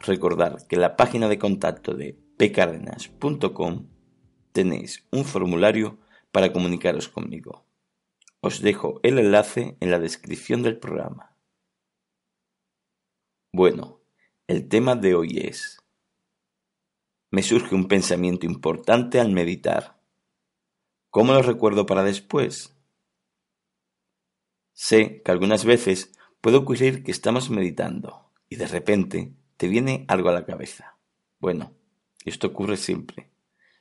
Recordar que en la página de contacto de pcardenas.com tenéis un formulario para comunicaros conmigo. Os dejo el enlace en la descripción del programa. Bueno, el tema de hoy es Me surge un pensamiento importante al meditar. ¿Cómo lo recuerdo para después? Sé que algunas veces puede ocurrir que estamos meditando y de repente te viene algo a la cabeza. Bueno, esto ocurre siempre.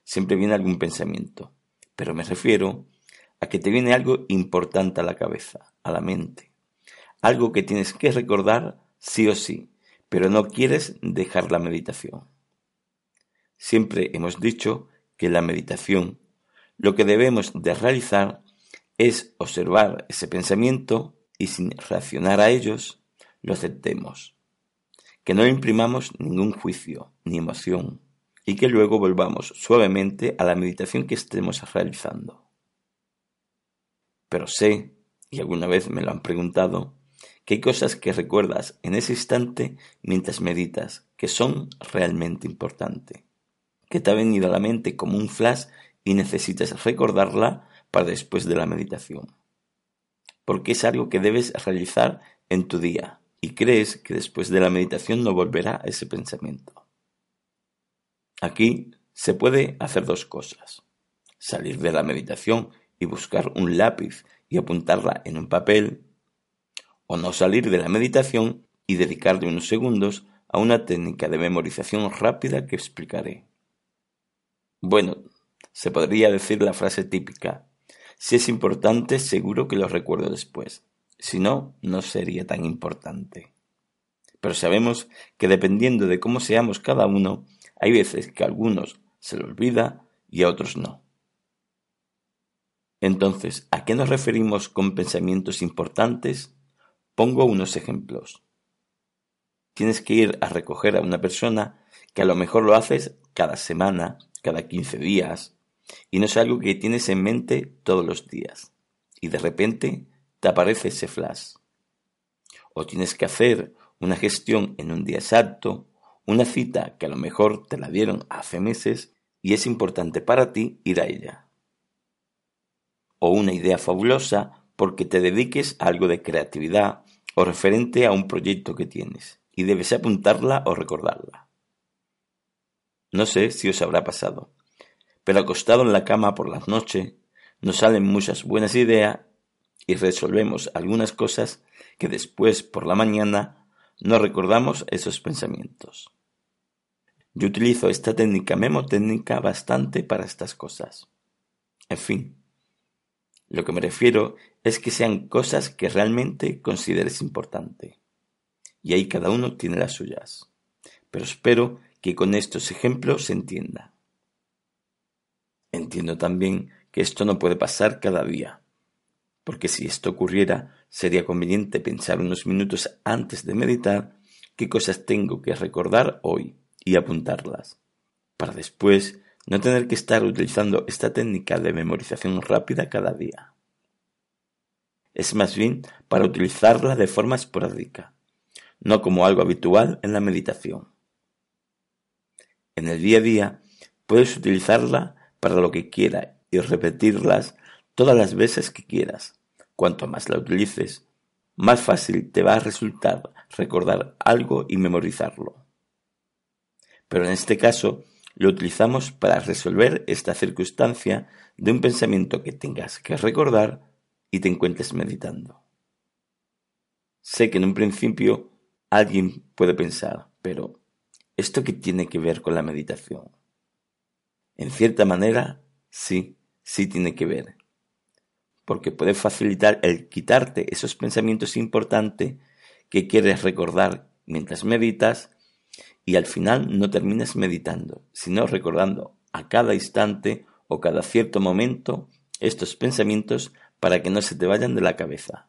Siempre viene algún pensamiento. Pero me refiero a que te viene algo importante a la cabeza, a la mente. Algo que tienes que recordar sí o sí, pero no quieres dejar la meditación. Siempre hemos dicho que la meditación lo que debemos de realizar es observar ese pensamiento y sin reaccionar a ellos lo aceptemos que no imprimamos ningún juicio ni emoción y que luego volvamos suavemente a la meditación que estemos realizando. Pero sé, y alguna vez me lo han preguntado, que hay cosas que recuerdas en ese instante mientras meditas que son realmente importantes, que te ha venido a la mente como un flash y necesitas recordarla para después de la meditación. Porque es algo que debes realizar en tu día, y crees que después de la meditación no volverá ese pensamiento. Aquí se puede hacer dos cosas. Salir de la meditación y buscar un lápiz y apuntarla en un papel, o no salir de la meditación y dedicarle unos segundos a una técnica de memorización rápida que explicaré. Bueno, se podría decir la frase típica, si es importante seguro que lo recuerdo después. Si no, no sería tan importante. Pero sabemos que dependiendo de cómo seamos cada uno, hay veces que a algunos se lo olvida y a otros no. Entonces, ¿a qué nos referimos con pensamientos importantes? Pongo unos ejemplos. Tienes que ir a recoger a una persona que a lo mejor lo haces cada semana, cada 15 días, y no es algo que tienes en mente todos los días. Y de repente aparece ese flash. O tienes que hacer una gestión en un día exacto, una cita que a lo mejor te la dieron hace meses y es importante para ti ir a ella. O una idea fabulosa porque te dediques a algo de creatividad o referente a un proyecto que tienes y debes apuntarla o recordarla. No sé si os habrá pasado, pero acostado en la cama por las noches nos salen muchas buenas ideas y resolvemos algunas cosas que después por la mañana no recordamos esos pensamientos. Yo utilizo esta técnica memotécnica bastante para estas cosas. En fin, lo que me refiero es que sean cosas que realmente consideres importante. Y ahí cada uno tiene las suyas. Pero espero que con estos ejemplos se entienda. Entiendo también que esto no puede pasar cada día porque si esto ocurriera sería conveniente pensar unos minutos antes de meditar qué cosas tengo que recordar hoy y apuntarlas, para después no tener que estar utilizando esta técnica de memorización rápida cada día. Es más bien para utilizarla de forma esporádica, no como algo habitual en la meditación. En el día a día puedes utilizarla para lo que quiera y repetirlas todas las veces que quieras. Cuanto más la utilices, más fácil te va a resultar recordar algo y memorizarlo. pero en este caso lo utilizamos para resolver esta circunstancia de un pensamiento que tengas que recordar y te encuentres meditando. Sé que en un principio alguien puede pensar, pero ¿esto qué tiene que ver con la meditación? En cierta manera, sí, sí tiene que ver, porque puede facilitar el quitarte esos pensamientos importantes que quieres recordar mientras meditas y al final no terminas meditando, sino recordando a cada instante o cada cierto momento estos pensamientos para que no se te vayan de la cabeza.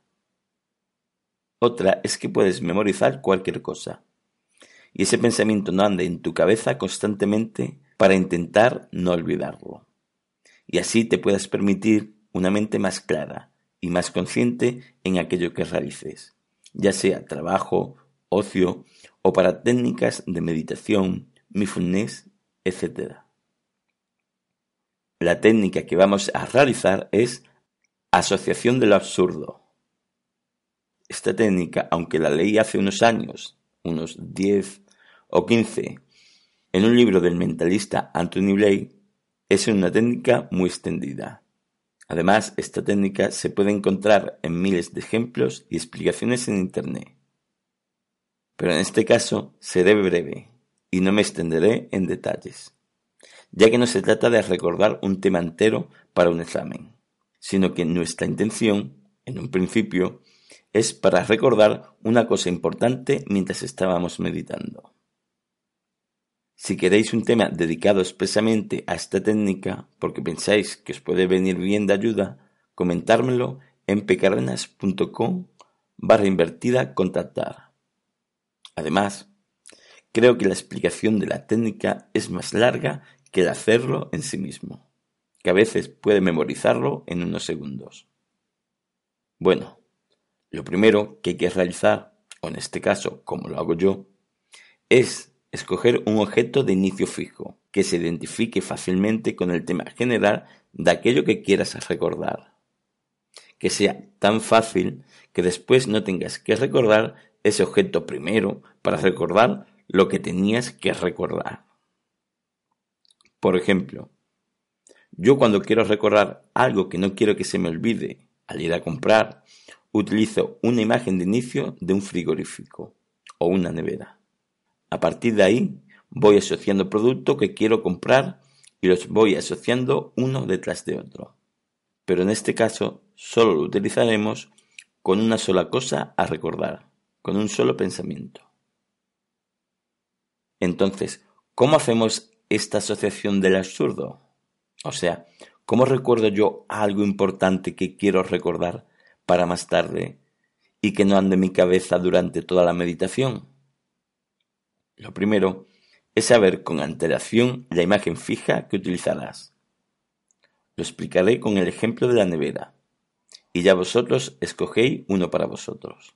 Otra es que puedes memorizar cualquier cosa y ese pensamiento no ande en tu cabeza constantemente para intentar no olvidarlo. Y así te puedas permitir una mente más clara y más consciente en aquello que realices, ya sea trabajo, ocio o para técnicas de meditación, mindfulness, etc. La técnica que vamos a realizar es asociación de lo absurdo. Esta técnica, aunque la leí hace unos años, unos 10 o 15, en un libro del mentalista Anthony Blake, es una técnica muy extendida. Además, esta técnica se puede encontrar en miles de ejemplos y explicaciones en Internet. Pero en este caso seré breve y no me extenderé en detalles, ya que no se trata de recordar un tema entero para un examen, sino que nuestra intención, en un principio, es para recordar una cosa importante mientras estábamos meditando. Si queréis un tema dedicado expresamente a esta técnica, porque pensáis que os puede venir bien de ayuda, comentármelo en pecarrenas.com barra invertida contactar. Además, creo que la explicación de la técnica es más larga que el hacerlo en sí mismo, que a veces puede memorizarlo en unos segundos. Bueno, lo primero que hay que realizar, o en este caso, como lo hago yo, es escoger un objeto de inicio fijo, que se identifique fácilmente con el tema general de aquello que quieras recordar. Que sea tan fácil que después no tengas que recordar ese objeto primero para recordar lo que tenías que recordar. Por ejemplo, yo cuando quiero recordar algo que no quiero que se me olvide al ir a comprar, utilizo una imagen de inicio de un frigorífico o una nevera. A partir de ahí voy asociando productos que quiero comprar y los voy asociando uno detrás de otro. Pero en este caso solo lo utilizaremos con una sola cosa a recordar, con un solo pensamiento. Entonces, ¿cómo hacemos esta asociación del absurdo? O sea, ¿cómo recuerdo yo algo importante que quiero recordar para más tarde y que no ande en mi cabeza durante toda la meditación? Lo primero es saber con antelación la imagen fija que utilizarás. Lo explicaré con el ejemplo de la nevera, y ya vosotros escogéis uno para vosotros.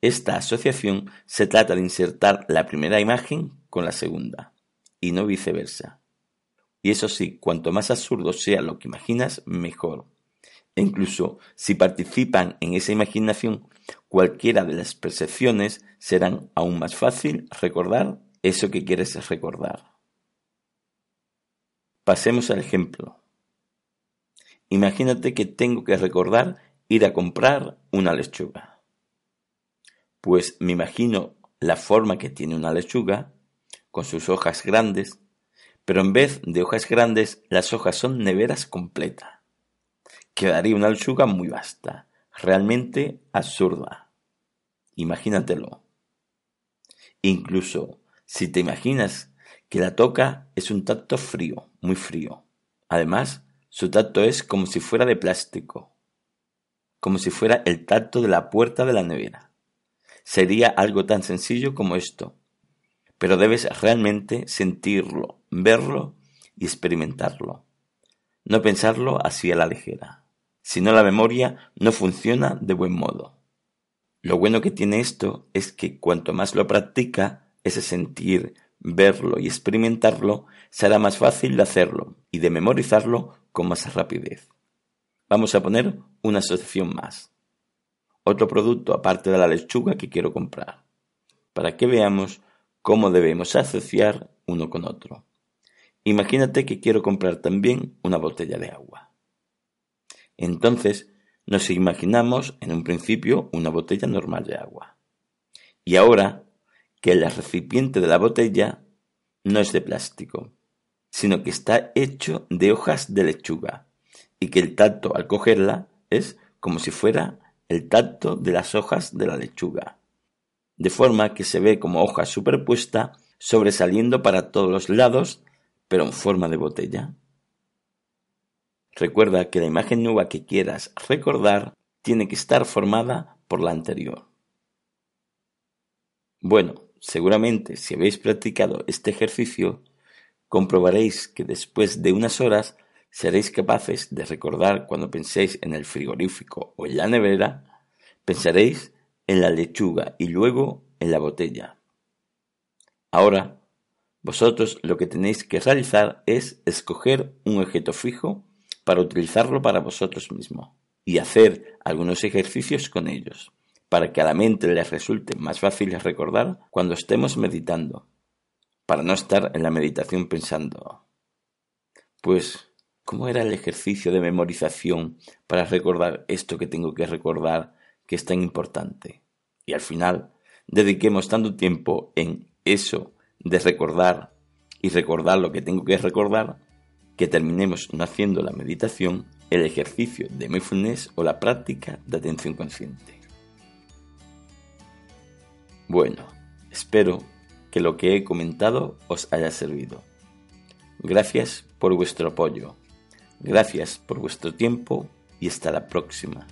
Esta asociación se trata de insertar la primera imagen con la segunda, y no viceversa. Y eso sí, cuanto más absurdo sea lo que imaginas, mejor. E incluso si participan en esa imaginación cualquiera de las percepciones, serán aún más fácil recordar eso que quieres recordar. Pasemos al ejemplo. Imagínate que tengo que recordar ir a comprar una lechuga. Pues me imagino la forma que tiene una lechuga, con sus hojas grandes, pero en vez de hojas grandes, las hojas son neveras completas. Quedaría una lechuga muy vasta, realmente absurda. Imagínatelo. Incluso si te imaginas que la toca es un tacto frío, muy frío. Además, su tacto es como si fuera de plástico, como si fuera el tacto de la puerta de la nevera. Sería algo tan sencillo como esto, pero debes realmente sentirlo, verlo y experimentarlo. No pensarlo así a la ligera. Si no la memoria no funciona de buen modo. Lo bueno que tiene esto es que cuanto más lo practica, ese sentir, verlo y experimentarlo, será más fácil de hacerlo y de memorizarlo con más rapidez. Vamos a poner una asociación más. Otro producto aparte de la lechuga que quiero comprar, para que veamos cómo debemos asociar uno con otro. Imagínate que quiero comprar también una botella de agua. Entonces, nos imaginamos en un principio una botella normal de agua. Y ahora que el recipiente de la botella no es de plástico, sino que está hecho de hojas de lechuga y que el tacto al cogerla es como si fuera el tacto de las hojas de la lechuga, de forma que se ve como hoja superpuesta sobresaliendo para todos los lados, pero en forma de botella. Recuerda que la imagen nueva que quieras recordar tiene que estar formada por la anterior. Bueno, seguramente si habéis practicado este ejercicio, comprobaréis que después de unas horas seréis capaces de recordar cuando penséis en el frigorífico o en la nevera, pensaréis en la lechuga y luego en la botella. Ahora, vosotros lo que tenéis que realizar es escoger un objeto fijo para utilizarlo para vosotros mismos y hacer algunos ejercicios con ellos, para que a la mente les resulte más fácil recordar cuando estemos meditando, para no estar en la meditación pensando, pues ¿Cómo era el ejercicio de memorización para recordar esto que tengo que recordar que es tan importante? Y al final, dediquemos tanto tiempo en eso de recordar y recordar lo que tengo que recordar, que terminemos no haciendo la meditación, el ejercicio de mindfulness o la práctica de atención consciente. Bueno, espero que lo que he comentado os haya servido. Gracias por vuestro apoyo. Gracias por vuestro tiempo y hasta la próxima.